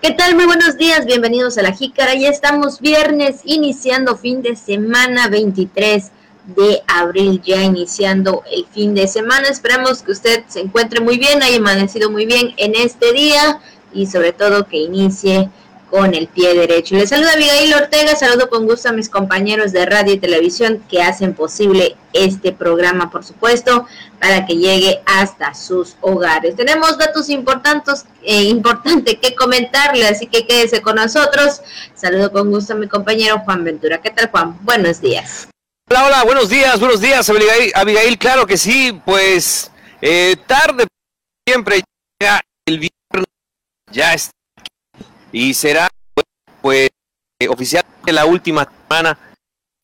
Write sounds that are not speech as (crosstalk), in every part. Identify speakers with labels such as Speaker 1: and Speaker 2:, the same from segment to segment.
Speaker 1: ¿Qué tal? Muy buenos días, bienvenidos a la Jícara. Ya estamos viernes, iniciando fin de semana 23 de abril, ya iniciando el fin de semana. Esperamos que usted se encuentre muy bien, haya amanecido muy bien en este día y sobre todo que inicie con el pie derecho. Les saluda Abigail Ortega, saludo con gusto a mis compañeros de radio y televisión que hacen posible este programa, por supuesto, para que llegue hasta sus hogares. Tenemos datos importantes, eh, importante que comentarle, así que quédese con nosotros. Saludo con gusto a mi compañero Juan Ventura. ¿Qué tal, Juan? Buenos días.
Speaker 2: Hola, hola, buenos días, buenos días, Abigail. Abigail claro que sí, pues eh, tarde siempre ya el viernes ya está y será pues eh, oficialmente la última semana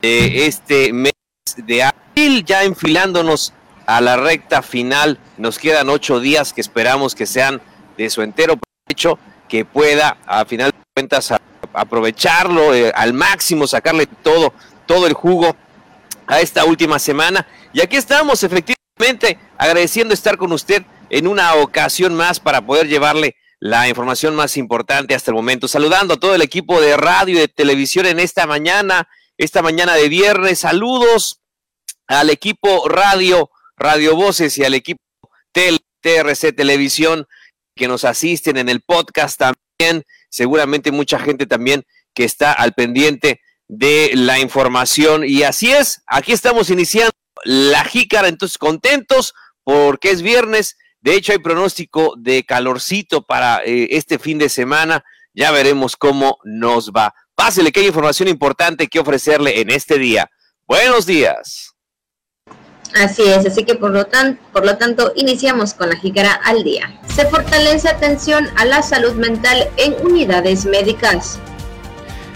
Speaker 2: de este mes de abril, ya enfilándonos a la recta final. Nos quedan ocho días que esperamos que sean de su entero provecho, que pueda a final de cuentas aprovecharlo eh, al máximo, sacarle todo, todo el jugo a esta última semana. Y aquí estamos efectivamente agradeciendo estar con usted en una ocasión más para poder llevarle la información más importante hasta el momento. Saludando a todo el equipo de radio y de televisión en esta mañana, esta mañana de viernes. Saludos al equipo radio, Radio Voces y al equipo Tel, TRC Televisión que nos asisten en el podcast también. Seguramente mucha gente también que está al pendiente de la información. Y así es, aquí estamos iniciando la jícara, entonces contentos porque es viernes de hecho, hay pronóstico de calorcito para eh, este fin de semana. Ya veremos cómo nos va. Pásele que hay información importante que ofrecerle en este día. Buenos días.
Speaker 1: Así es, así que por lo, tan, por lo tanto iniciamos con la jícara al día. Se fortalece atención a la salud mental en unidades médicas.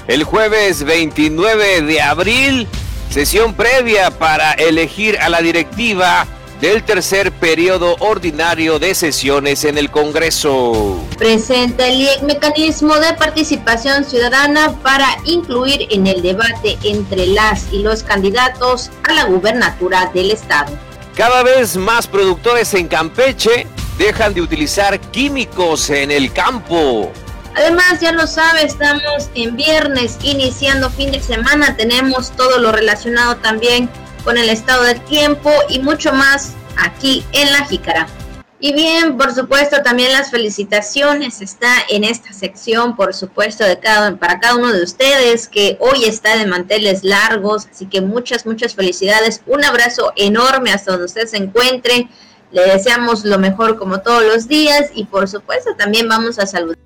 Speaker 2: El jueves 29 de abril, sesión previa para elegir a la directiva del tercer periodo ordinario de sesiones en el Congreso.
Speaker 1: Presenta el IEC mecanismo de participación ciudadana para incluir en el debate entre las y los candidatos a la gubernatura del Estado.
Speaker 2: Cada vez más productores en Campeche dejan de utilizar químicos en el campo.
Speaker 1: Además, ya lo sabe, estamos en viernes, iniciando fin de semana, tenemos todo lo relacionado también con el estado del tiempo y mucho más aquí en La Jícara. Y bien, por supuesto, también las felicitaciones está en esta sección, por supuesto, de cada, para cada uno de ustedes que hoy está de manteles largos. Así que muchas, muchas felicidades. Un abrazo enorme hasta donde usted se encuentre. Le deseamos lo mejor como todos los días y por supuesto también vamos a saludar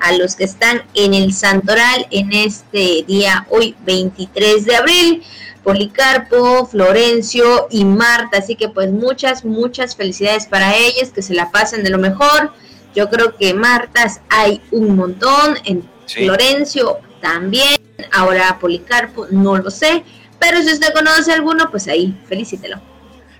Speaker 1: a los que están en el Santoral en este día, hoy 23 de abril. Policarpo, Florencio y Marta. Así que pues muchas, muchas felicidades para ellos, que se la pasen de lo mejor. Yo creo que Martas hay un montón, en Florencio también, ahora Policarpo, no lo sé, pero si usted conoce alguno, pues ahí, felicítelo.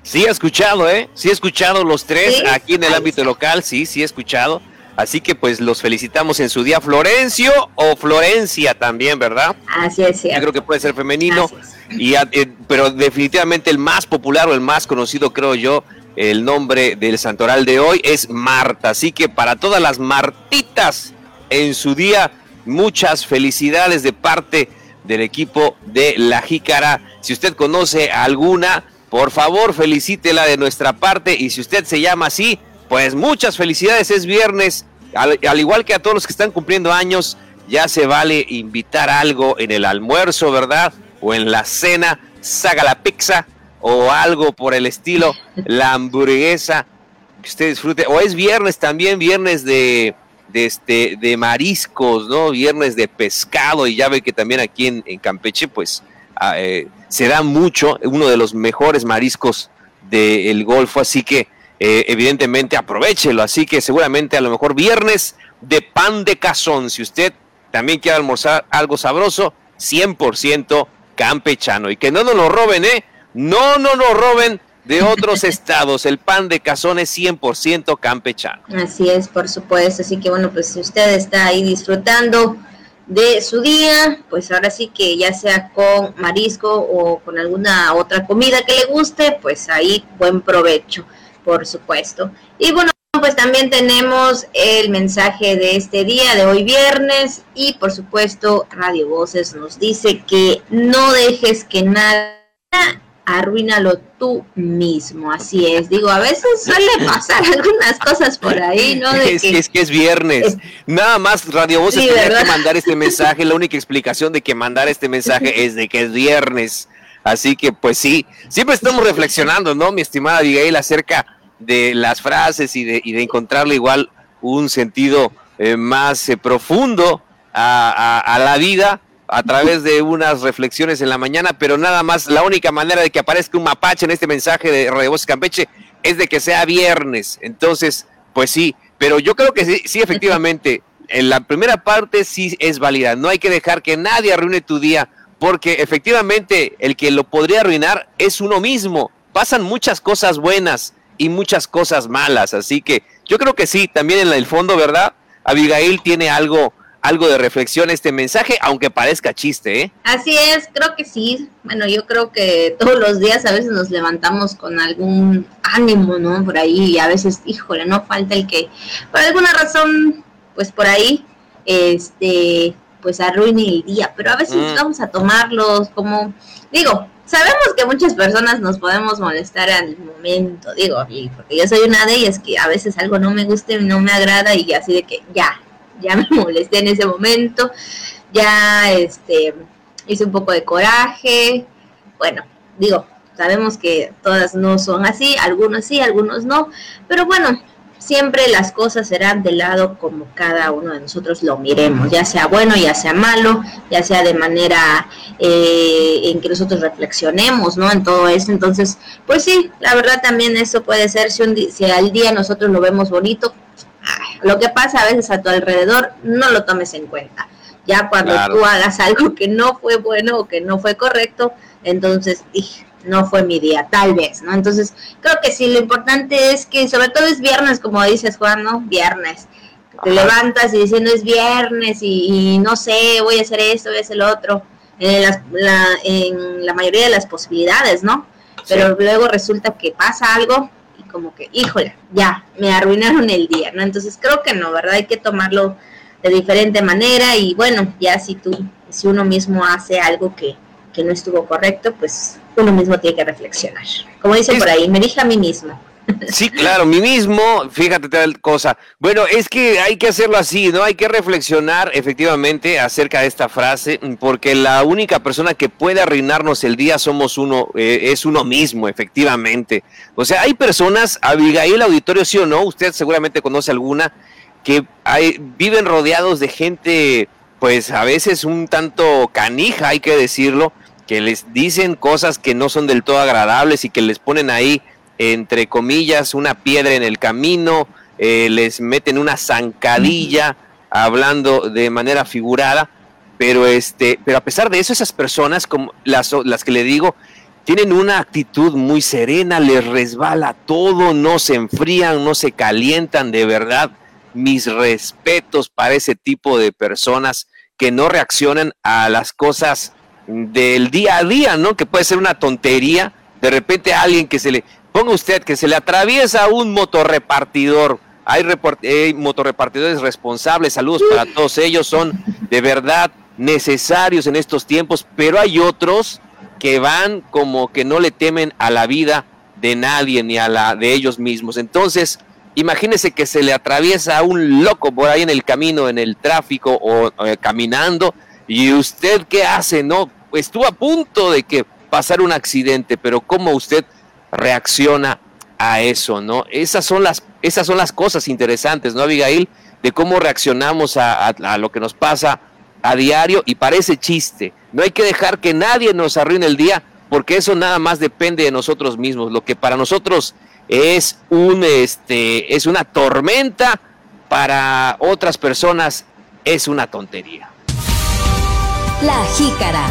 Speaker 2: Sí, he escuchado, ¿eh? Sí, he escuchado los tres aquí en el ámbito local, sí, sí, he escuchado. Así que pues los felicitamos en su día Florencio o Florencia también, ¿verdad?
Speaker 1: Así es. Yo
Speaker 2: creo que puede ser femenino, y, eh, pero definitivamente el más popular o el más conocido creo yo, el nombre del santoral de hoy es Marta. Así que para todas las Martitas en su día, muchas felicidades de parte del equipo de La Jícara. Si usted conoce alguna, por favor felicítela de nuestra parte y si usted se llama así, pues muchas felicidades, es viernes al, igual que a todos los que están cumpliendo años, ya se vale invitar algo en el almuerzo, ¿verdad? O en la cena, saga la pizza o algo por el estilo, (laughs) la hamburguesa, que usted disfrute. O es viernes también, viernes de, este, de mariscos, ¿no? Viernes de pescado y ya ve que también aquí en, Campeche, pues ah, eh, se da mucho, uno de los mejores mariscos del Golfo, así que eh, evidentemente aprovechelo. Así que seguramente a lo mejor viernes de pan de cazón. Si usted también quiere almorzar algo sabroso, 100% campechano. Y que no nos lo roben, ¿eh? No, no nos roben de otros (laughs) estados. El pan de cazón es 100% campechano.
Speaker 1: Así es, por supuesto. Así que bueno, pues si usted está ahí disfrutando de su día, pues ahora sí que ya sea con marisco o con alguna otra comida que le guste, pues ahí buen provecho por supuesto. Y bueno, pues también tenemos el mensaje de este día, de hoy viernes, y por supuesto Radio Voces nos dice que no dejes que nada arruínalo tú mismo, así es. Digo, a veces suele pasar (laughs) algunas cosas por ahí, ¿no?
Speaker 2: es, que, es, que es viernes. Nada más Radio Voces sí, tenía que mandar este mensaje. La única explicación de que mandar este (laughs) mensaje es de que es viernes. Así que, pues sí, siempre estamos (laughs) reflexionando, ¿no, mi estimada Abigail, acerca de las frases y de, y de encontrarle igual un sentido eh, más eh, profundo a, a, a, la vida a través de unas reflexiones en la mañana, pero nada más, la única manera de que aparezca un mapache en este mensaje de Radio Voz Campeche es de que sea viernes. Entonces, pues sí, pero yo creo que sí, sí, efectivamente, en la primera parte sí es válida. No hay que dejar que nadie arruine tu día, porque efectivamente el que lo podría arruinar es uno mismo. Pasan muchas cosas buenas, y muchas cosas malas. Así que yo creo que sí, también en el fondo, ¿verdad? Abigail tiene algo, algo de reflexión este mensaje, aunque parezca chiste, ¿eh?
Speaker 1: Así es, creo que sí. Bueno, yo creo que todos los días a veces nos levantamos con algún ánimo, ¿no? Por ahí y a veces, híjole, no falta el que, por alguna razón, pues por ahí, este, pues arruine el día. Pero a veces mm. vamos a tomarlos como, digo, sabemos que muchas personas nos podemos molestar al momento, digo, porque yo soy una de ellas que a veces algo no me gusta y no me agrada y así de que ya, ya me (laughs) molesté en ese momento, ya este hice un poco de coraje, bueno, digo, sabemos que todas no son así, algunos sí, algunos no, pero bueno, siempre las cosas serán de lado como cada uno de nosotros lo miremos, ya sea bueno, ya sea malo, ya sea de manera eh, en que nosotros reflexionemos, ¿no? En todo eso. Entonces, pues sí, la verdad también eso puede ser, si, un si al día nosotros lo vemos bonito, lo que pasa a veces a tu alrededor, no lo tomes en cuenta. Ya cuando tú hagas algo que no fue bueno o que no fue correcto, entonces, dije, no fue mi día, tal vez, ¿no? Entonces, creo que sí, lo importante es que, sobre todo es viernes, como dices, Juan, ¿no? Viernes. Te levantas y diciendo es viernes y, no sé, voy a hacer esto, voy a hacer lo otro, en, la, en la mayoría de las posibilidades, ¿no? Pero luego resulta que pasa algo y como que, híjole, ya, me arruinaron el día, ¿no? Entonces creo que no, ¿verdad? Hay que tomarlo de diferente manera y bueno, ya si tú, si uno mismo hace algo que, que no estuvo correcto, pues uno mismo tiene que reflexionar. Como dice por ahí, me dije a mí mismo. (laughs)
Speaker 2: Sí, claro, mí mismo, fíjate tal cosa. Bueno, es que hay que hacerlo así, ¿no? Hay que reflexionar efectivamente acerca de esta frase, porque la única persona que puede arruinarnos el día somos uno, eh, es uno mismo, efectivamente. O sea, hay personas, Abigail Auditorio, sí o no, usted seguramente conoce alguna, que hay, viven rodeados de gente, pues a veces un tanto canija, hay que decirlo, que les dicen cosas que no son del todo agradables y que les ponen ahí, entre comillas, una piedra en el camino, eh, les meten una zancadilla hablando de manera figurada, pero este, pero a pesar de eso, esas personas, como las, las que le digo, tienen una actitud muy serena, les resbala todo, no se enfrían, no se calientan, de verdad. Mis respetos para ese tipo de personas que no reaccionan a las cosas del día a día, ¿no? Que puede ser una tontería. De repente alguien que se le, ponga usted, que se le atraviesa un motorrepartidor. Hay, hay motorrepartidores responsables, saludos para todos ellos, son de verdad necesarios en estos tiempos, pero hay otros que van como que no le temen a la vida de nadie ni a la de ellos mismos. Entonces, imagínese que se le atraviesa a un loco por ahí en el camino, en el tráfico o eh, caminando, y usted qué hace, ¿no? estuvo a punto de que pasara un accidente, pero cómo usted reacciona a eso, ¿no? Esas son las, esas son las cosas interesantes, ¿no, Abigail? De cómo reaccionamos a, a lo que nos pasa a diario y parece chiste. No hay que dejar que nadie nos arruine el día, porque eso nada más depende de nosotros mismos. Lo que para nosotros es un este es una tormenta, para otras personas es una tontería.
Speaker 3: La jícara.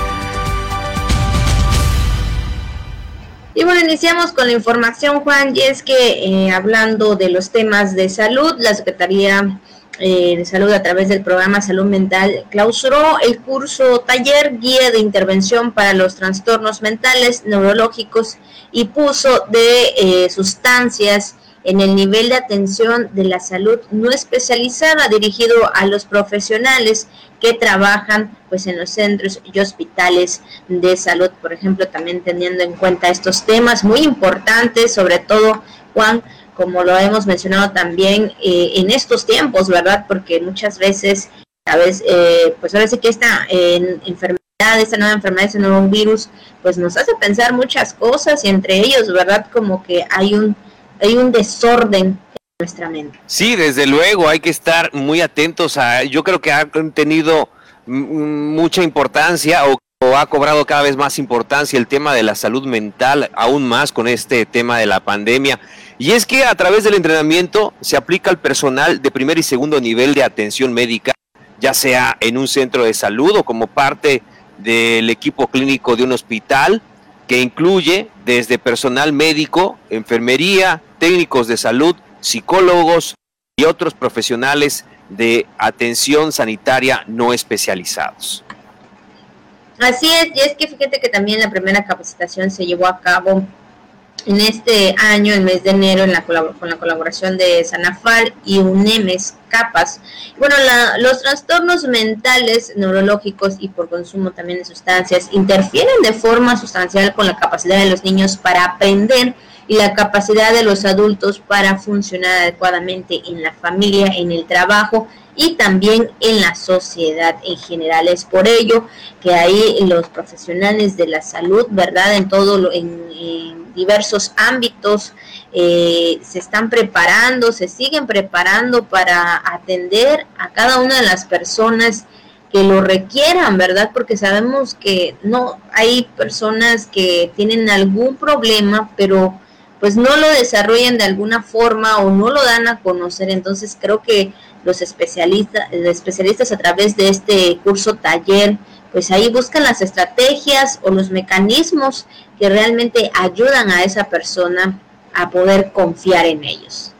Speaker 1: Y bueno, iniciamos con la información, Juan, y es que eh, hablando de los temas de salud, la Secretaría eh, de Salud a través del programa Salud Mental clausuró el curso Taller Guía de Intervención para los Trastornos Mentales Neurológicos y puso de eh, sustancias en el nivel de atención de la salud no especializada dirigido a los profesionales que trabajan pues en los centros y hospitales de salud, por ejemplo, también teniendo en cuenta estos temas muy importantes, sobre todo Juan, como lo hemos mencionado también eh, en estos tiempos, ¿verdad? Porque muchas veces, a veces, eh, pues ahora sí que esta enfermedad, esta nueva enfermedad, este nuevo virus, pues nos hace pensar muchas cosas y entre ellos, ¿verdad? Como que hay un hay un desorden en nuestra mente.
Speaker 2: Sí, desde luego, hay que estar muy atentos a, yo creo que ha tenido mucha importancia o, ha cobrado cada vez más importancia el tema de la salud mental, aún más con este tema de la pandemia. Y es que a través del entrenamiento se aplica al personal de primer y segundo nivel de atención médica, ya sea en un centro de salud o como parte del equipo clínico de un hospital, que incluye desde personal médico, enfermería, técnicos de salud, psicólogos y otros profesionales de atención sanitaria no especializados.
Speaker 1: Así es, y es que fíjate que también la primera capacitación se llevó a cabo en este año, el mes de enero, en la con la colaboración de Sanafal y UNEMES CAPAS. Bueno, los trastornos mentales, neurológicos y por consumo también de sustancias interfieren de forma sustancial con la capacidad de los niños para aprender y la capacidad de los adultos para funcionar adecuadamente en la familia, en el trabajo y también en la sociedad en general. Es por ello que ahí los profesionales de la salud, ¿verdad? En todo en, diversos ámbitos eh, se están preparando, se siguen preparando para atender a cada una de las personas que lo requieran, ¿verdad? Porque sabemos que no hay personas que tienen algún problema, pero pues no lo desarrollan de alguna forma o no lo dan a conocer. Entonces creo que los especialistas, los especialistas a través de este curso taller, pues ahí buscan las estrategias o los mecanismos que realmente ayudan a esa persona a poder confiar en ellos.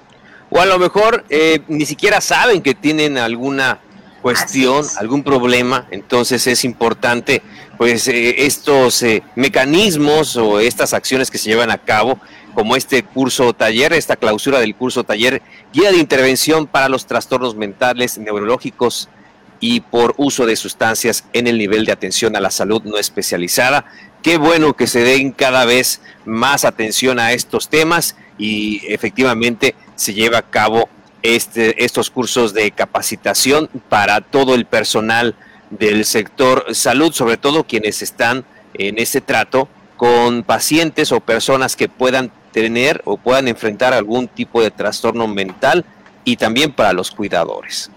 Speaker 2: O a lo mejor eh, ni siquiera saben que tienen alguna cuestión, algún problema, entonces es importante pues eh, estos eh, mecanismos o estas acciones que se llevan a cabo como este curso taller, esta clausura del curso taller, guía de intervención para los trastornos mentales, neurológicos y por uso de sustancias en el nivel de atención a la salud no especializada. Qué bueno que se den cada vez más atención a estos temas y efectivamente se lleva a cabo este, estos cursos de capacitación para todo el personal del sector salud, sobre todo quienes están en ese trato con pacientes o personas que puedan tener o puedan enfrentar algún tipo de trastorno mental y también para los cuidadores.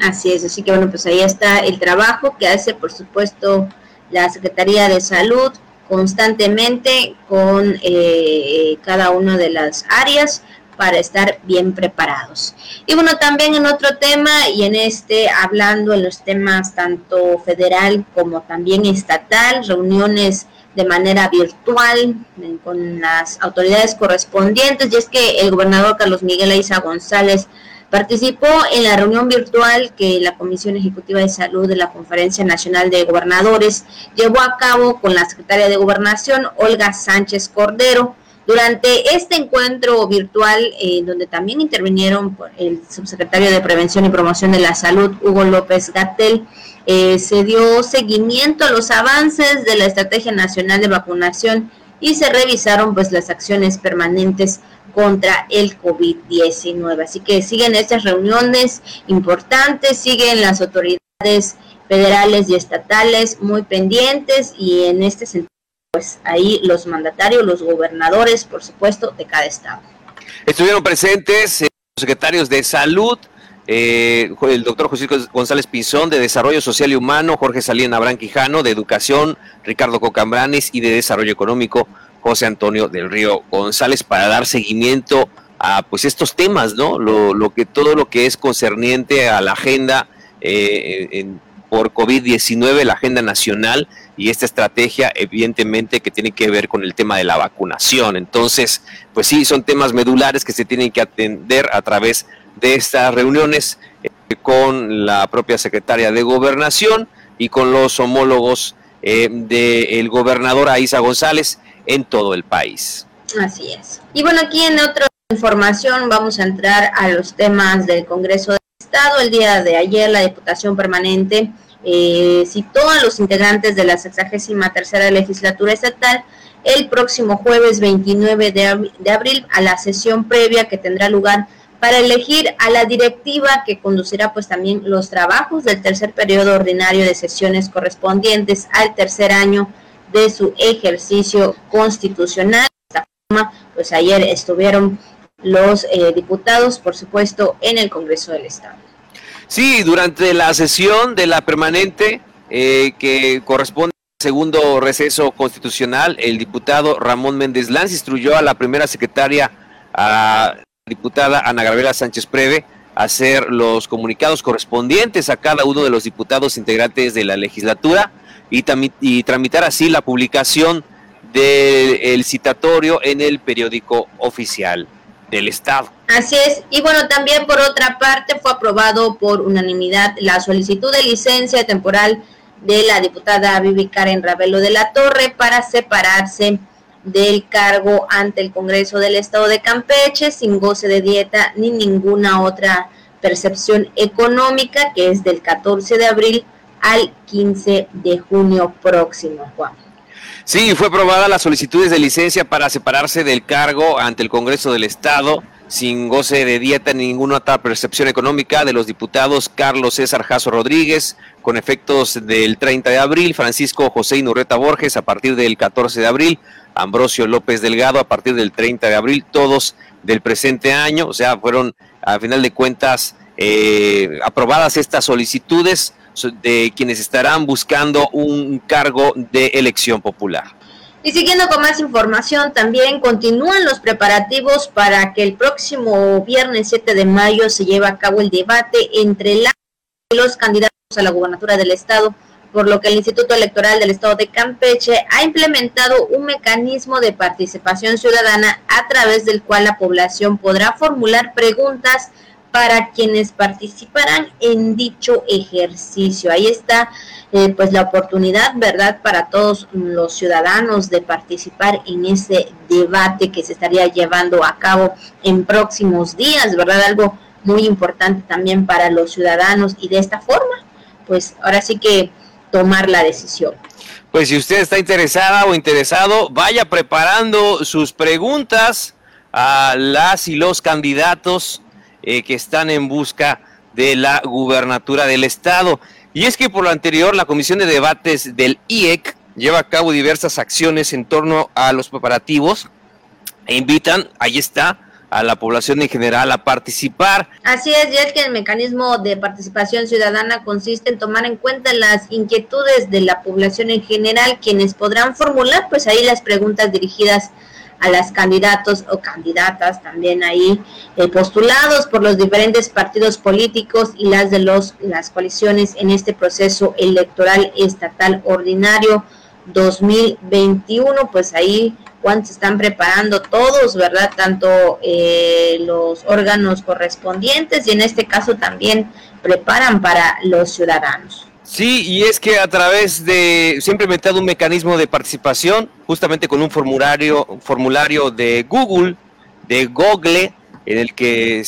Speaker 1: Así es, así que bueno, pues ahí está el trabajo que hace, por supuesto, la Secretaría de Salud constantemente con eh, cada una de las áreas para estar bien preparados. Y bueno, también en otro tema y en este hablando en los temas tanto federal como también estatal, reuniones de manera virtual con las autoridades correspondientes y es que el gobernador Carlos Miguel Aiza González participó en la reunión virtual que la Comisión Ejecutiva de Salud de la Conferencia Nacional de Gobernadores llevó a cabo con la secretaria de Gobernación Olga Sánchez Cordero. Durante este encuentro virtual, eh, donde también intervinieron el subsecretario de Prevención y Promoción de la Salud, Hugo López Gatel, eh, se dio seguimiento a los avances de la Estrategia Nacional de Vacunación y se revisaron pues las acciones permanentes contra el COVID-19. Así que siguen estas reuniones importantes, siguen las autoridades federales y estatales muy pendientes y en este sentido pues ahí los mandatarios, los gobernadores, por supuesto, de cada estado.
Speaker 2: Estuvieron presentes eh, los secretarios de salud, eh, el doctor José González Pinzón de Desarrollo Social y Humano, Jorge Salín Abrán Quijano de Educación, Ricardo Cocambranes y de Desarrollo Económico, José Antonio del Río González, para dar seguimiento a pues estos temas, ¿no? Lo, que todo lo que es concerniente a la agenda eh, por COVID-19, la agenda nacional y esta estrategia, evidentemente, que tiene que ver con el tema de la vacunación. Entonces, pues sí, son temas medulares que se tienen que atender a través de estas reuniones eh, con la propia secretaria de Gobernación y con los homólogos eh, del gobernador Aiza González en todo el país.
Speaker 1: Así es. Y bueno, aquí en otros información vamos a entrar a los temas del Congreso del Estado. El día de ayer la Diputación Permanente eh, citó a los integrantes de la 63 tercera legislatura estatal el próximo jueves 29 de, abril a la sesión previa que tendrá lugar para elegir a la directiva que conducirá pues también los trabajos del tercer periodo ordinario de sesiones correspondientes al tercer año de su ejercicio constitucional. De esta forma, pues ayer estuvieron los eh, diputados, por supuesto, en el Congreso del Estado.
Speaker 2: Sí, durante la sesión de la permanente eh, que corresponde al segundo receso constitucional, el diputado Ramón Méndez Lanz instruyó a la primera secretaria, a la diputada Ana Gabriela Sánchez Preve, hacer los comunicados correspondientes a cada uno de los diputados integrantes de la legislatura y, y tramitar así la publicación del citatorio en el periódico oficial del Estado.
Speaker 1: Así es, y bueno, también por otra parte fue aprobado por unanimidad la solicitud de licencia temporal de la diputada Vivi Karen Ravelo de la Torre para separarse del cargo ante el Congreso del Estado de Campeche sin goce de dieta ni ninguna otra percepción económica, que es del 14 de abril al 15 de junio próximo, Juan.
Speaker 2: Sí, fue aprobada las solicitudes de licencia para separarse del cargo ante el Congreso del Estado sin goce de dieta ni ninguna otra percepción económica de los diputados Carlos César Jasso Rodríguez, con efectos del 30 de abril, Francisco José Inurreta Borges a partir del 14 de abril, Ambrosio López Delgado a partir del 30 de abril, todos del presente año, o sea, fueron a final de cuentas eh, aprobadas estas solicitudes de quienes estarán buscando un cargo de elección popular.
Speaker 1: Y siguiendo con más información, también continúan los preparativos para que el próximo viernes 7 de mayo se lleve a cabo el debate entre los candidatos a la gubernatura del estado, por lo que el Instituto Electoral del Estado de Campeche ha implementado un mecanismo de participación ciudadana a través del cual la población podrá formular preguntas para quienes participarán en dicho ejercicio. Ahí está eh, pues la oportunidad, ¿verdad?, para todos los ciudadanos de participar en ese debate que se estaría llevando a cabo en próximos días, ¿verdad? Algo muy importante también para los ciudadanos y de esta forma, pues ahora sí que tomar la decisión.
Speaker 2: Pues si usted está interesada o interesado, vaya preparando sus preguntas a las y los candidatos eh, que están en busca de la gubernatura del estado. Y es que por lo anterior, la Comisión de Debates del IEC lleva a cabo diversas acciones en torno a los preparativos e invitan, ahí está, a la población en general a participar.
Speaker 1: Así es, ya que el mecanismo de participación ciudadana consiste en tomar en cuenta las inquietudes de la población en general, quienes podrán formular pues ahí las preguntas dirigidas a las candidatos o candidatas también ahí eh, postulados por los diferentes partidos políticos y las de los las coaliciones en este proceso electoral estatal ordinario 2021 pues ahí cuando se están preparando todos verdad tanto eh, los órganos correspondientes y en este caso también preparan para los ciudadanos
Speaker 2: Sí, y es que a través de, se ha implementado un mecanismo de participación, justamente con un formulario, formulario de Google, de Google, en el que,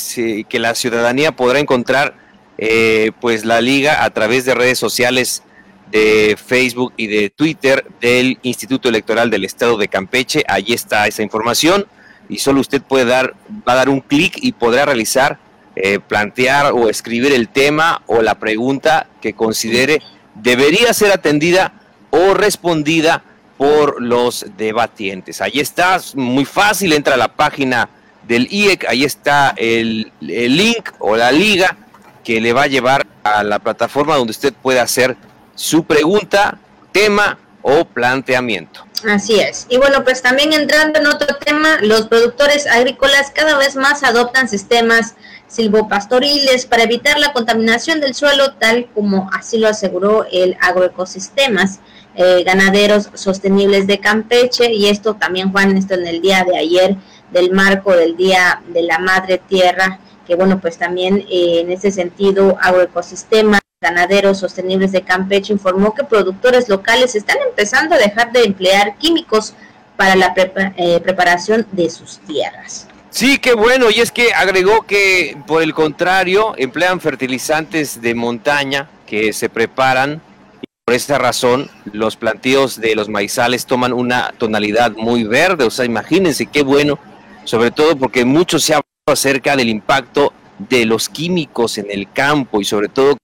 Speaker 2: que la ciudadanía podrá encontrar eh, pues la liga a través de redes sociales de Facebook y de Twitter del Instituto Electoral del Estado de Campeche. Allí está esa información y solo usted puede dar, va a dar un clic y podrá realizar eh, plantear o escribir el tema o la pregunta que considere debería ser atendida o respondida por los debatientes. Ahí está, muy fácil, entra a la página del IEC, ahí está el, el link o la liga que le va a llevar a la plataforma donde usted puede hacer su pregunta, tema o planteamiento.
Speaker 1: Así es. Y bueno, pues también entrando en otro tema, los productores agrícolas cada vez más adoptan sistemas silvopastoriles para evitar la contaminación del suelo, tal como así lo aseguró el agroecosistemas eh, ganaderos sostenibles de Campeche. Y esto también, Juan, esto en el día de ayer del marco del Día de la Madre Tierra, que bueno, pues también eh, en ese sentido, agroecosistemas ganaderos sostenibles de Campeche informó que productores locales están empezando a dejar de emplear químicos para la eh, preparación de sus tierras.
Speaker 2: Sí, qué bueno. Y es que agregó que, por el contrario, emplean fertilizantes de montaña que se preparan. Y por esta razón, los plantíos de los maizales toman una tonalidad muy verde. O sea, imagínense qué bueno. Sobre todo porque mucho se ha hablado acerca del impacto de los químicos en el campo y sobre todo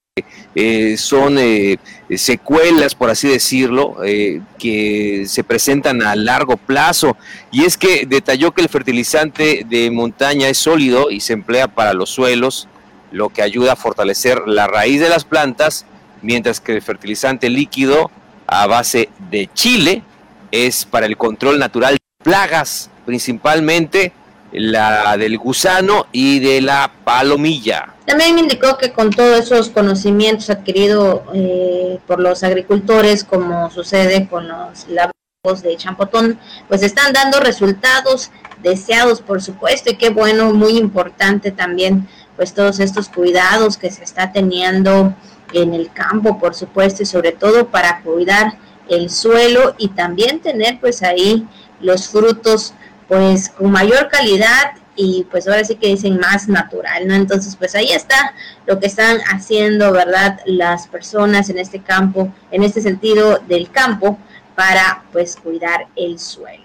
Speaker 2: eh, son eh, secuelas, por así decirlo, eh, que se presentan a largo plazo. Y es que detalló que el fertilizante de montaña es sólido y se emplea para los suelos, lo que ayuda a fortalecer la raíz de las plantas, mientras que el fertilizante líquido a base de chile es para el control natural de plagas, principalmente la del gusano y de la palomilla.
Speaker 1: También indicó que con todos esos conocimientos adquiridos eh, por los agricultores, como sucede con los labos de champotón, pues están dando resultados deseados, por supuesto, y qué bueno, muy importante también, pues todos estos cuidados que se está teniendo en el campo, por supuesto, y sobre todo para cuidar el suelo y también tener pues ahí los frutos pues con mayor calidad y pues ahora sí que dicen más natural, ¿no? Entonces, pues ahí está lo que están haciendo, ¿verdad? Las personas en este campo, en este sentido del campo, para pues cuidar el suelo.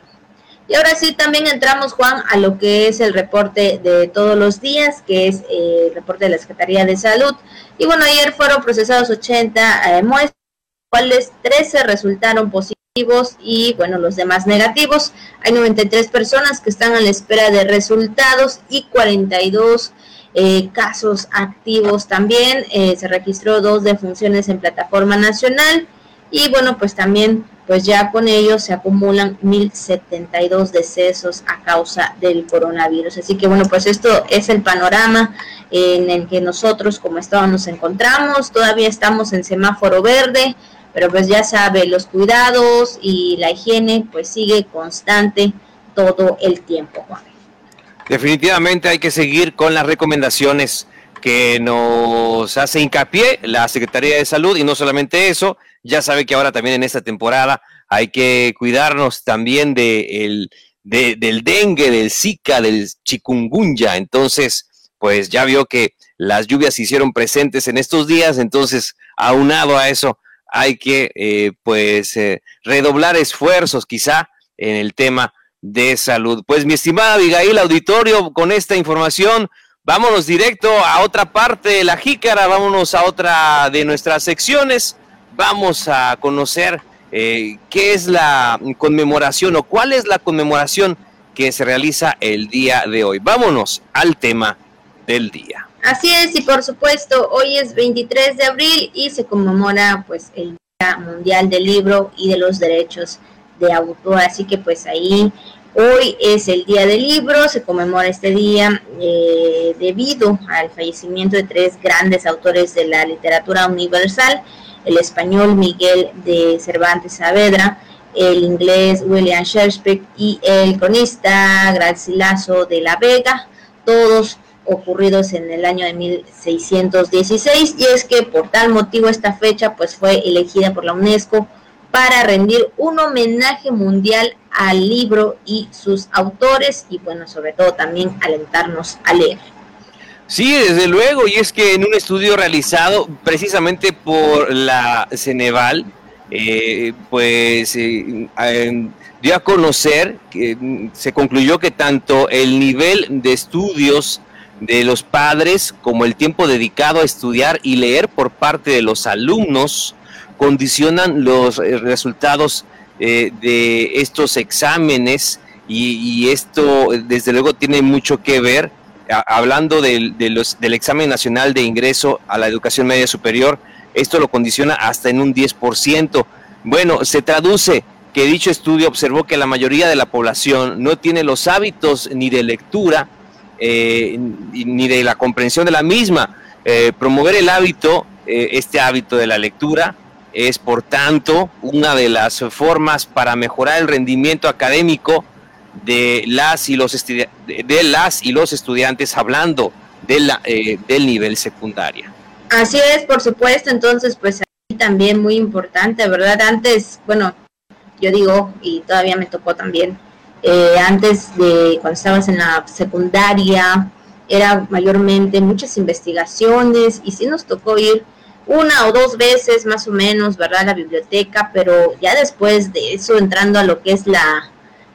Speaker 1: Y ahora sí, también entramos, Juan, a lo que es el reporte de todos los días, que es eh, el reporte de la Secretaría de Salud. Y bueno, ayer fueron procesados 80 eh, muestras, cuales 13 resultaron positivos y bueno, los demás negativos. Hay 93 personas que están a la espera de resultados y 42 eh, casos activos también. Eh, se registró dos defunciones en plataforma nacional y bueno, pues también pues ya con ellos se acumulan 1072 decesos a causa del coronavirus. Así que bueno, pues esto es el panorama en el que nosotros como Estado nos encontramos. Todavía estamos en semáforo verde pero pues ya sabe, los cuidados y la higiene pues sigue constante todo el tiempo, Juan.
Speaker 2: Definitivamente hay que seguir con las recomendaciones que nos hace hincapié la Secretaría de Salud y no solamente eso, ya sabe que ahora también en esta temporada hay que cuidarnos también de el, del dengue, del zika, del chikungunya, entonces pues ya vio que las lluvias se hicieron presentes en estos días, entonces aunado a eso hay que eh, pues eh, redoblar esfuerzos quizá en el tema de salud. Pues mi estimada Abigail Auditorio, con esta información, vámonos directo a otra parte de la jícara, vámonos a otra de nuestras secciones, vamos a conocer eh, qué es la conmemoración o cuál es la conmemoración que se realiza el día de hoy. Vámonos al tema del día.
Speaker 1: Así es, y por supuesto, hoy es 23 de abril y se conmemora pues el Día Mundial del Libro y de los Derechos de Autor. Así que pues ahí hoy es el Día del Libro, se conmemora este día eh, debido al fallecimiento de tres grandes autores de la literatura universal, el español Miguel de Cervantes Saavedra, el inglés William Shakespeare y el cronista Gracilaso de la Vega, todos ocurridos en el año de 1616 y es que por tal motivo esta fecha pues fue elegida por la UNESCO para rendir un homenaje mundial al libro y sus autores y bueno sobre todo también alentarnos a leer.
Speaker 2: Sí, desde luego, y es que en un estudio realizado precisamente por la Ceneval, eh, pues eh, dio a conocer que mm, se concluyó que tanto el nivel de estudios de los padres como el tiempo dedicado a estudiar y leer por parte de los alumnos condicionan los eh, resultados eh, de estos exámenes y, esto desde luego tiene mucho que ver, hablando del examen nacional de ingreso a la educación media superior, esto lo condiciona hasta en un 10%. Bueno, se traduce que dicho estudio observó que la mayoría de la población no tiene los hábitos ni de lectura, eh, ni de la comprensión de la misma. Eh, promover el hábito, eh, este hábito de la lectura, es por tanto una de las formas para mejorar el rendimiento académico de las y los, de las y los estudiantes hablando de la, del nivel secundaria.
Speaker 1: Así es, por supuesto, entonces pues ahí también muy importante, ¿verdad? Antes, bueno, yo digo, y todavía me tocó también eh, antes de cuando estabas en la secundaria, era mayormente muchas investigaciones y sí nos tocó ir una o dos veces más o menos, ¿verdad? A la biblioteca, pero ya después de eso, entrando a lo que es la,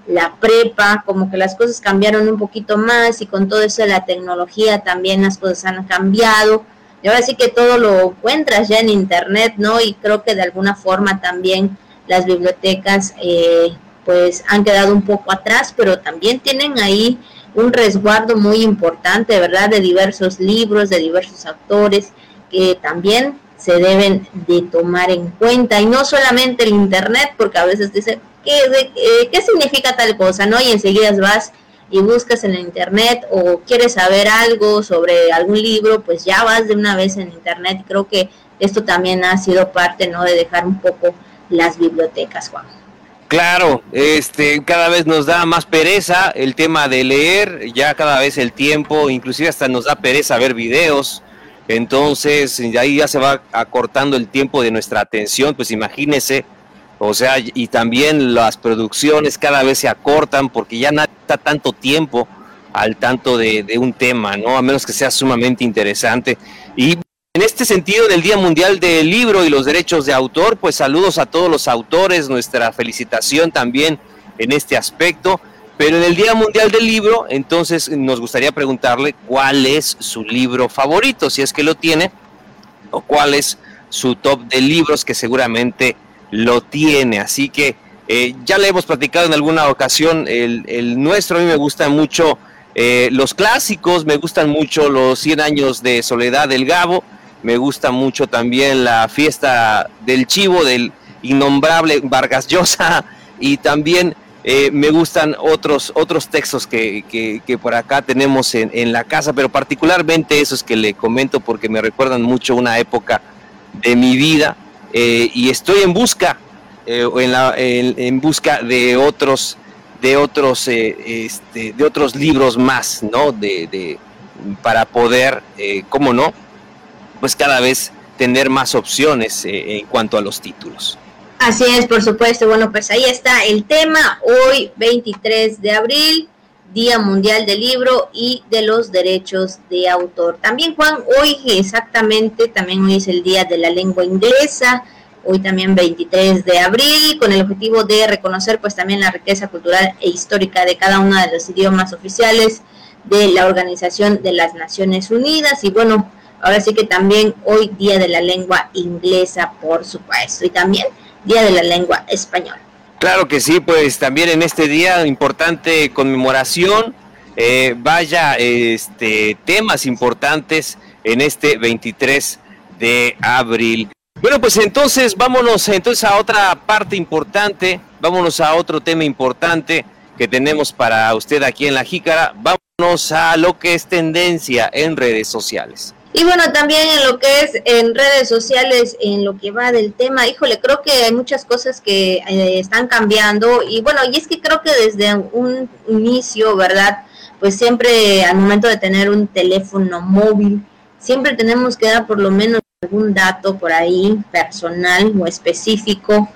Speaker 1: la prepa, como que las cosas cambiaron un poquito más y con todo eso de la tecnología también las cosas han cambiado. Y ahora sí que todo lo encuentras ya en internet, ¿no? Y creo que de alguna forma también las bibliotecas eh, pues han quedado un poco atrás, pero también tienen ahí un resguardo muy importante, ¿verdad? De diversos libros, de diversos autores que también se deben de tomar en cuenta y no solamente el internet, porque a veces dice, ¿qué, eh, ¿qué significa tal cosa? ¿no? Y enseguida vas y buscas en el internet o quieres saber algo sobre algún libro, pues ya vas de una vez en internet. Creo que esto también ha sido parte, ¿no? De dejar un poco las bibliotecas, Juan.
Speaker 2: Claro, este, cada vez nos da más pereza el tema de leer, ya cada vez el tiempo, inclusive hasta nos da pereza ver videos, entonces ahí ya se va acortando el tiempo de nuestra atención, pues imagínese, o sea, y también las producciones cada vez se acortan porque ya no está tanto tiempo al tanto de, de un tema, ¿no? A menos que sea sumamente interesante. Y en este sentido del Día Mundial del Libro y los Derechos de Autor, pues saludos a todos los autores, nuestra felicitación también en este aspecto. Pero en el Día Mundial del Libro, entonces nos gustaría preguntarle cuál es su libro favorito, si es que lo tiene, o cuál es su top de libros que seguramente lo tiene. Así que eh, ya le hemos platicado en alguna ocasión el, nuestro, a mí me gustan mucho eh, los clásicos, me gustan mucho los 100 años de soledad del Gabo, me gusta mucho también la fiesta del chivo, del innombrable Vargas Llosa, (laughs) y también eh, me gustan otros, otros textos que, que, por acá tenemos en, la casa, pero particularmente esos que le comento porque me recuerdan mucho una época de mi vida eh, y estoy en busca, eh, en, en, busca de otros, de otros, este, de otros libros más, ¿no? De, de para poder, ¿cómo no? Pues cada vez tener más opciones eh, en cuanto a los títulos.
Speaker 1: Así es, por supuesto. Bueno, pues ahí está el tema. Hoy, 23 de abril, Día Mundial del Libro y de los Derechos de Autor. También, Juan, hoy exactamente, también hoy es el Día de la Lengua Inglesa. Hoy también 23 de abril, con el objetivo de reconocer pues también la riqueza cultural e histórica de cada uno de los idiomas oficiales de la Organización de las Naciones Unidas. Y bueno, Ahora sí que también hoy Día de la Lengua Inglesa, por supuesto, y también Día de la Lengua Española.
Speaker 2: Claro que sí, pues también en este día importante conmemoración, eh, vaya este, temas importantes en este 23 de abril. Bueno, pues entonces vámonos entonces a otra parte importante, vámonos a otro tema importante que tenemos para usted aquí en La Jícara, vámonos a lo que es tendencia en redes sociales.
Speaker 1: Y bueno, también en lo que es en redes sociales, en lo que va del tema, híjole, creo que hay muchas cosas que eh, están cambiando y bueno, y es que creo que desde un inicio, ¿verdad? Pues siempre al momento de tener un teléfono móvil, siempre tenemos que dar por lo menos algún dato por ahí personal o específico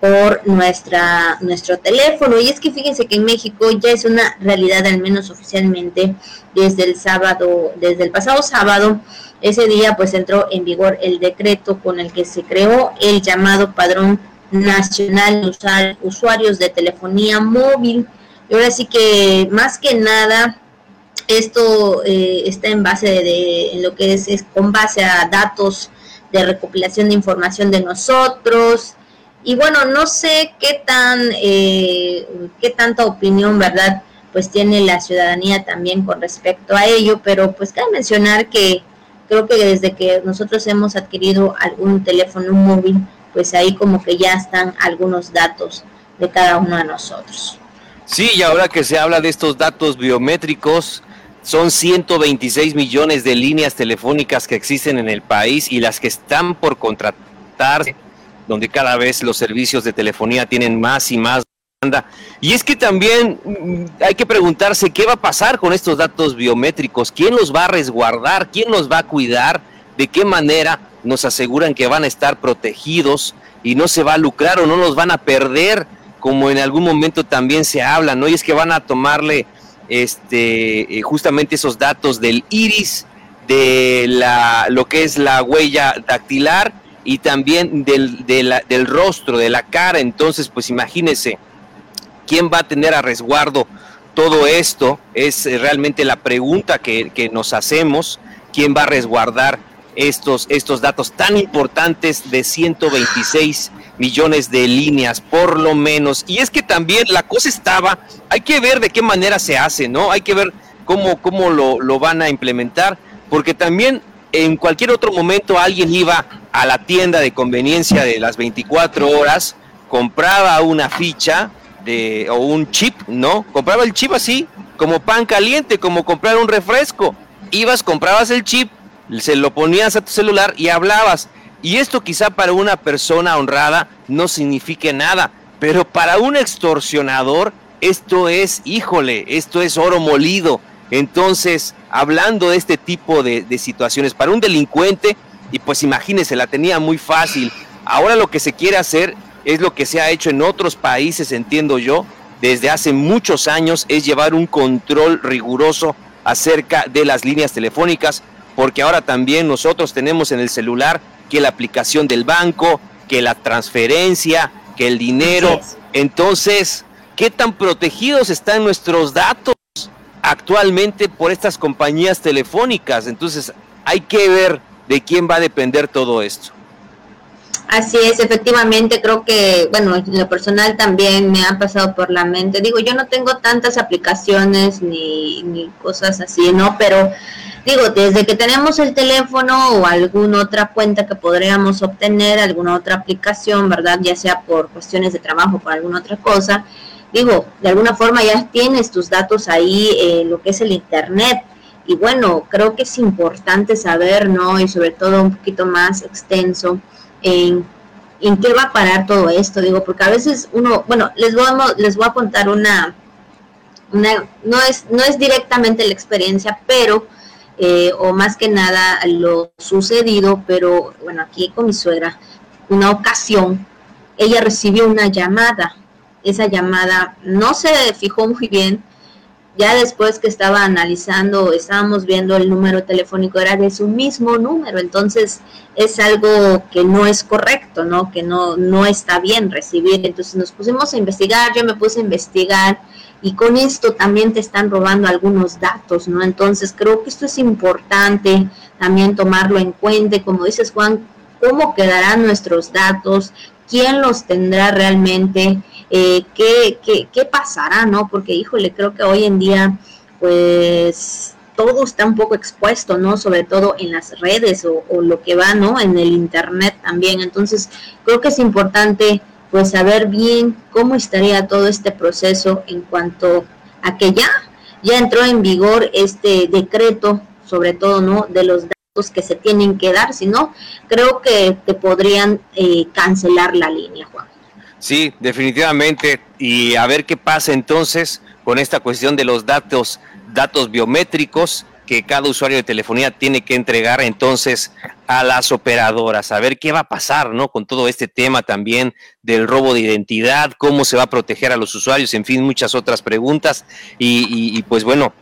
Speaker 1: por nuestra nuestro teléfono y es que fíjense que en México ya es una realidad al menos oficialmente desde el sábado desde el pasado sábado ese día pues entró en vigor el decreto con el que se creó el llamado Padrón Nacional de Usuarios de Telefonía Móvil. Y ahora sí que más que nada esto eh, está en base de, en lo que es, es, con base a datos de recopilación de información de nosotros y bueno no sé qué tan eh, qué tanta opinión verdad pues tiene la ciudadanía también con respecto a ello pero pues cabe mencionar que creo que desde que nosotros hemos adquirido algún teléfono móvil, pues ahí como que ya están algunos datos de cada uno de nosotros.
Speaker 2: Sí, y ahora que se habla de estos datos biométricos, son 126 millones de líneas telefónicas que existen en el país y las que están por contratarse, donde cada vez los servicios de telefonía tienen más y más y es que también mm, hay que preguntarse qué va a pasar con estos datos biométricos, quién los va a resguardar, quién los va a cuidar, de qué manera nos aseguran que van a estar protegidos y no se va a lucrar o no los van a perder como en algún momento también se habla, ¿no? Y es que van a tomarle este, eh, justamente esos datos del iris, de la, lo que es la huella dactilar y también del, del rostro, de la cara. Entonces, pues imagínense, ¿quién va a tener a resguardo todo esto? Es eh, realmente la pregunta que, nos hacemos. ¿Quién va a resguardar estos, estos datos tan importantes de 126 millones de líneas, por lo menos. Y es que también la cosa estaba, hay que ver de qué manera se hace, ¿no? Hay que ver cómo, cómo lo, lo van a implementar, porque también en cualquier otro momento alguien iba a la tienda de conveniencia de las 24 horas, compraba una ficha de, o un chip, ¿no? Compraba el chip así, como pan caliente, como comprar un refresco. Ibas, comprabas el chip, se lo ponías a tu celular y hablabas. Y esto quizá para una persona honrada no signifique nada, pero para un extorsionador esto es, híjole, esto es oro molido. Entonces, hablando de este tipo de, situaciones, para un delincuente, y pues imagínese, la tenía muy fácil. Ahora lo que se quiere hacer es lo que se ha hecho en otros países, entiendo yo, desde hace muchos años, es llevar un control riguroso acerca de las líneas telefónicas, porque ahora también nosotros tenemos en el celular que la aplicación del banco, que la transferencia, que el dinero. Entonces, ¿qué tan protegidos están nuestros datos actualmente por estas compañías telefónicas? Entonces, hay que ver de quién va a depender todo esto.
Speaker 1: Así es, efectivamente, creo que, bueno, en lo personal también me ha pasado por la mente. Digo, yo no tengo tantas aplicaciones ni, ni cosas así, ¿no? Pero digo, desde que tenemos el teléfono o alguna otra cuenta que podríamos obtener, alguna otra aplicación, ¿verdad? Ya sea por cuestiones de trabajo, o por alguna otra cosa, digo, de alguna forma ya tienes tus datos ahí en lo que es el Internet. Y bueno, creo que es importante saber, ¿no? Y sobre todo un poquito más extenso en, qué va a parar todo esto, digo, porque a veces uno, bueno, les voy a, les voy a contar una, una no, es, no es directamente la experiencia, pero eh, o más que nada lo sucedido, pero bueno, aquí con mi suegra, una ocasión, ella recibió una llamada, esa llamada no se fijó muy bien, ya después que estaba analizando, estábamos viendo el número telefónico, era de su mismo número, entonces es algo que no es correcto, ¿no? Que no, no está bien recibir. Entonces nos pusimos a investigar, yo me puse a investigar y con esto también te están robando algunos datos, ¿no? Entonces creo que esto es importante también tomarlo en cuenta, como dices Juan, cómo quedarán nuestros datos, quién los tendrá realmente, eh, qué, qué, qué pasará, ¿no? Porque híjole, creo que hoy en día pues todo está un poco expuesto, ¿no? Sobre todo en las redes o, o, lo que va, ¿no? En el Internet también. Entonces, creo que es importante pues saber bien cómo estaría todo este proceso en cuanto a que ya, ya entró en vigor este decreto, sobre todo, ¿no? De los que se tienen que dar, si no, creo que te podrían eh, cancelar la línea, Juan.
Speaker 2: Sí, definitivamente. Y a ver qué pasa entonces con esta cuestión de los datos, datos biométricos que cada usuario de telefonía tiene que entregar entonces a las operadoras, a ver qué va a pasar, ¿no? Con todo este tema también del robo de identidad, cómo se va a proteger a los usuarios, en fin, muchas otras preguntas. Y, pues bueno,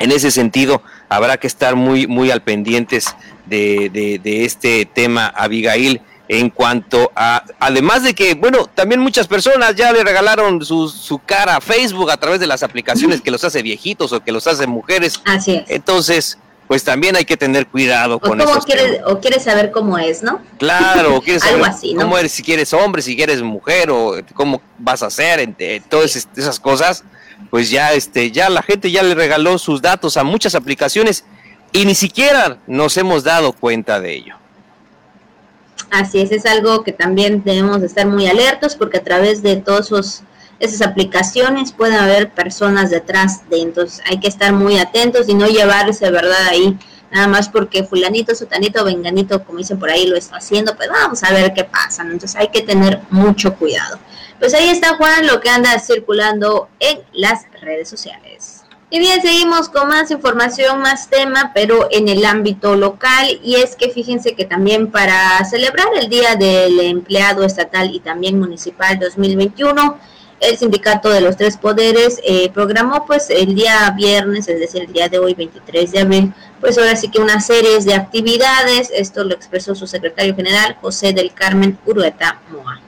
Speaker 2: en ese sentido habrá que estar muy, muy al pendientes de, de, de este tema, Abigail en cuanto a, además de que, bueno, también muchas personas ya le regalaron su, su cara a Facebook a través de las aplicaciones que los hace viejitos o que los hace mujeres.
Speaker 1: Así es.
Speaker 2: Entonces, pues también hay que tener cuidado con eso.
Speaker 1: O quieres saber cómo es, ¿no?
Speaker 2: Claro, (laughs) o quieres saber cómo eres, si quieres hombre, si quieres mujer, o cómo vas a hacer, todas esas cosas, pues ya, este, ya la gente ya le regaló sus datos a muchas aplicaciones y ni siquiera nos hemos dado cuenta de ello.
Speaker 1: Así es, es algo que también debemos de estar muy alertos porque a través de todas esas aplicaciones pueden haber personas detrás de, entonces hay que estar muy atentos y no llevarse, ¿verdad? Ahí nada más porque fulanito, sotanito, venganito, como dicen por ahí, lo está haciendo, pues vamos a ver qué pasa, entonces hay que tener mucho cuidado. Pues ahí está Juan, lo que anda circulando en las redes sociales. Y bien, seguimos con más información, más tema, pero en el ámbito local. Y es que fíjense que también para celebrar el Día del Empleado Estatal y también Municipal 2021, el sindicato de los tres poderes eh, programó pues el día viernes, es decir, el día de hoy 23 de abril, pues ahora sí que una serie de actividades, esto lo expresó su secretario general José del Carmen Urueta Moa.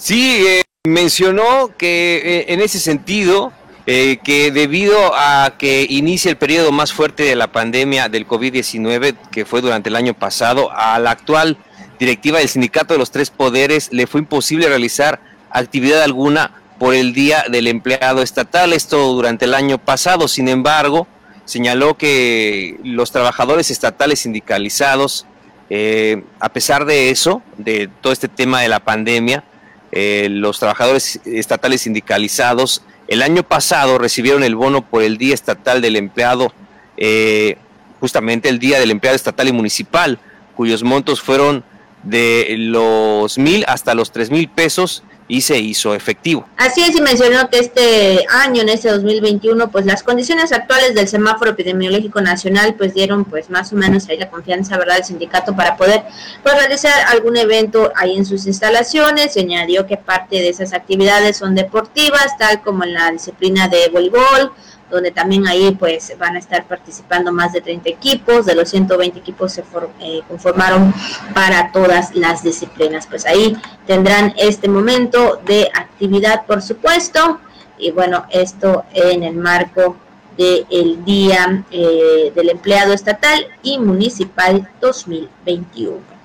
Speaker 2: Sí, eh, mencionó que eh, en ese sentido, que debido a que inicia el periodo más fuerte de la pandemia del COVID-19, que fue durante el año pasado, a la actual directiva del Sindicato de los Tres Poderes le fue imposible realizar actividad alguna por el Día del Empleado Estatal, esto durante el año pasado. Sin embargo, señaló que los trabajadores estatales sindicalizados, eh, a pesar de eso, de todo este tema de la pandemia, eh, los trabajadores estatales sindicalizados el año pasado recibieron el bono por el Día Estatal del Empleado, eh, justamente el Día del Empleado Estatal y Municipal, cuyos montos fueron de los mil hasta los tres mil pesos y se hizo efectivo.
Speaker 1: Así es, y mencionó que este año, en este 2021, pues las condiciones actuales del semáforo epidemiológico nacional, pues dieron pues más o menos ahí la confianza, ¿verdad?, del sindicato para poder pues, realizar algún evento ahí en sus instalaciones. Se que parte de esas actividades son deportivas, tal como en la disciplina de voleibol, donde también ahí pues van a estar participando más de 30 equipos, de los 120 equipos se eh, conformaron para todas las disciplinas. Pues ahí tendrán este momento de actividad, por supuesto, y bueno, esto en el marco del Día eh, del Empleado Estatal y Municipal 2021.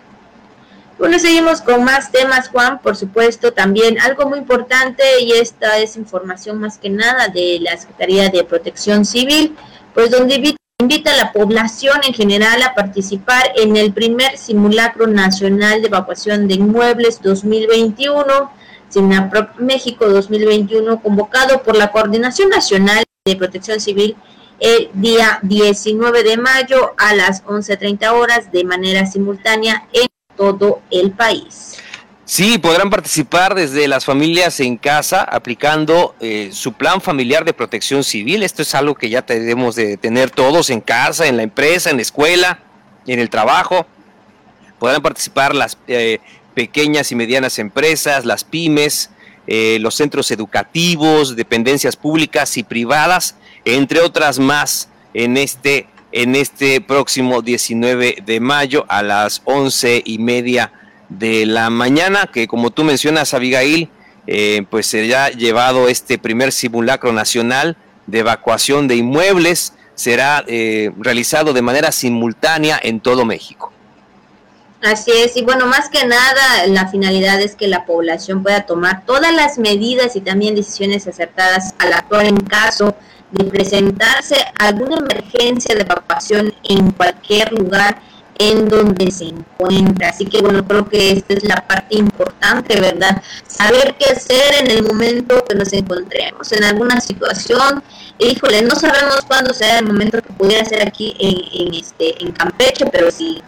Speaker 1: Bueno, seguimos con más temas, Juan, por supuesto, también algo muy importante y esta es información más que nada de la Secretaría de Protección Civil, pues donde invita, a la población en general a participar en el primer simulacro nacional de evacuación de inmuebles 2021, SINAPROC México 2021, convocado por la Coordinación Nacional de Protección Civil el día 19 de mayo a las 11.30 horas de manera simultánea en todo el país.
Speaker 2: Sí, podrán participar desde las familias en casa aplicando eh, su plan familiar de protección civil. Esto es algo que ya debemos de tener todos en casa, en la empresa, en la escuela, en el trabajo. Podrán participar las eh, pequeñas y medianas empresas, las pymes, eh, los centros educativos, dependencias públicas y privadas, entre otras más en este en este próximo 19 de mayo a las once y media de la mañana, que como tú mencionas, Abigail, eh, pues se ha llevado este primer simulacro nacional de evacuación de inmuebles, será eh, realizado de manera simultánea en todo México.
Speaker 1: Así es, y bueno, más que nada la finalidad es que la población pueda tomar todas las medidas y también decisiones acertadas al actuar en caso de presentarse alguna emergencia de evacuación en cualquier lugar en donde se encuentra. Así que bueno, creo que esta es la parte importante, ¿verdad? Saber qué hacer en el momento que nos encontremos en alguna situación. Híjole, no sabemos cuándo será el momento que pudiera ser aquí en, en, este, en Campeche, pero si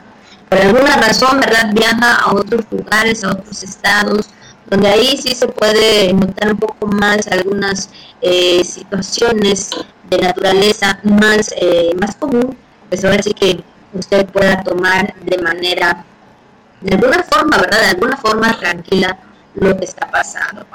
Speaker 1: por alguna razón, ¿verdad? Viaja a otros lugares, a otros estados, donde ahí sí se puede notar un poco más algunas eh, situaciones de naturaleza más, eh, más común, pues ahora sí que usted pueda tomar de manera, de alguna forma, ¿verdad? De alguna forma tranquila lo que está pasando.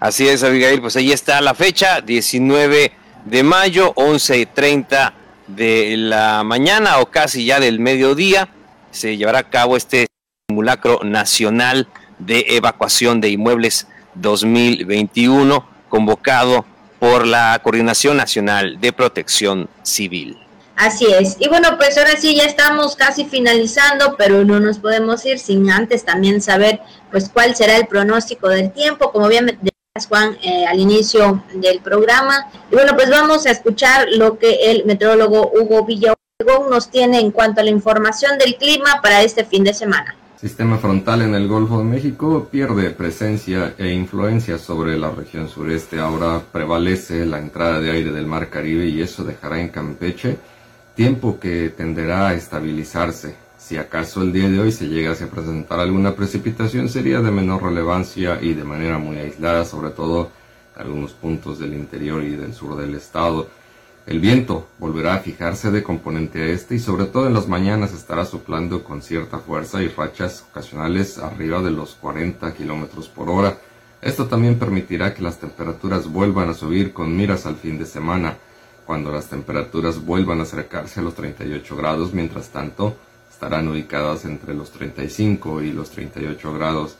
Speaker 2: Así es, Abigail, pues ahí está la fecha, 19 de mayo, 11.30 de la mañana o casi ya del mediodía, se llevará a cabo este simulacro nacional de evacuación de inmuebles 2021 convocado por la Coordinación Nacional de Protección Civil.
Speaker 1: Así es. Y bueno, pues ahora sí ya estamos casi finalizando, pero no nos podemos ir sin antes también saber pues cuál será el pronóstico del tiempo, como bien decías Juan eh, al inicio del programa. Y bueno, pues vamos a escuchar lo que el meteorólogo Hugo Villalobos nos tiene en cuanto a la información del clima para este fin de semana.
Speaker 4: Sistema frontal en el Golfo de México pierde presencia e influencia sobre la región sureste. Ahora prevalece la entrada de aire del Mar Caribe y eso dejará en Campeche tiempo que tenderá a estabilizarse. Si acaso el día de hoy se llegase a presentar alguna precipitación sería de menor relevancia y de manera muy aislada, sobre todo algunos puntos del interior y del sur del estado. El viento volverá a fijarse de componente este y sobre todo en las mañanas estará soplando con cierta fuerza y rachas ocasionales arriba de los 40 kilómetros por hora. Esto también permitirá que las temperaturas vuelvan a subir con miras al fin de semana, cuando las temperaturas vuelvan a acercarse a los 38 grados, mientras tanto estarán ubicadas entre los 35 y los 38 grados.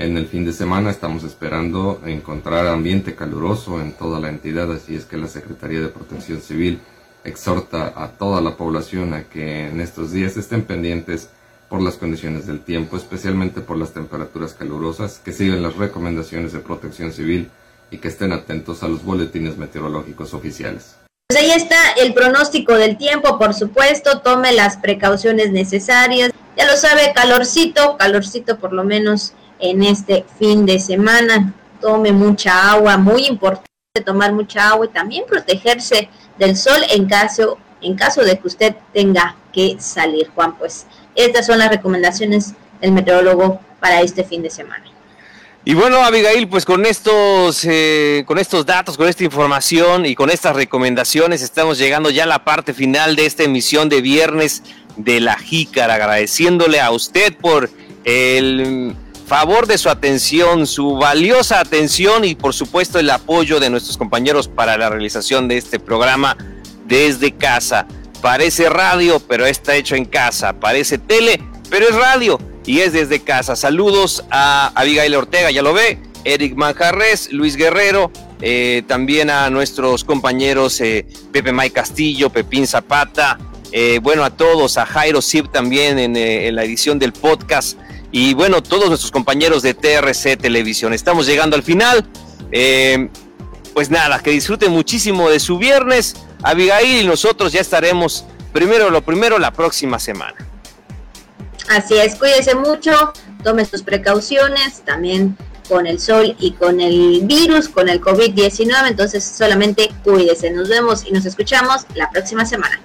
Speaker 4: En el fin de semana estamos esperando encontrar ambiente caluroso en toda la entidad, así es que la Secretaría de Protección Civil exhorta a toda la población a que en estos días estén pendientes por las condiciones del tiempo, especialmente por las temperaturas calurosas, que sigan las recomendaciones de protección civil y que estén atentos a los boletines meteorológicos oficiales.
Speaker 1: Pues ahí está el pronóstico del tiempo, por supuesto, tome las precauciones necesarias. Ya lo sabe, calorcito, calorcito por lo menos en este fin de semana. Tome mucha agua, muy importante tomar mucha agua y también protegerse del sol en caso, en caso de que usted tenga que salir, Juan. Pues estas son las recomendaciones del meteorólogo para este fin de semana.
Speaker 2: Y bueno, Abigail, pues con estos, eh, con estos datos, con esta información y con estas recomendaciones, estamos llegando ya a la parte final de esta emisión de viernes de la Jícara, agradeciéndole a usted por el favor de su atención, su valiosa atención y por supuesto el apoyo de nuestros compañeros para la realización de este programa desde casa. Parece radio, pero está hecho en casa. Parece tele, pero es radio y es desde casa. Saludos a Abigail Ortega, ya lo ve, Eric Manjarres, Luis Guerrero, eh, también a nuestros compañeros eh, Pepe May Castillo, Pepín Zapata, eh, bueno, a todos, a Jairo Sib también en, la edición del podcast y bueno, todos nuestros compañeros de TRC Televisión. Estamos llegando al final. pues nada, que disfruten muchísimo de su viernes. Abigail y nosotros ya estaremos primero lo primero la próxima semana.
Speaker 1: Así es, cuídese mucho, tome sus precauciones, también con el sol y con el virus, con el COVID-19, entonces solamente cuídese. Nos vemos y nos escuchamos la próxima semana.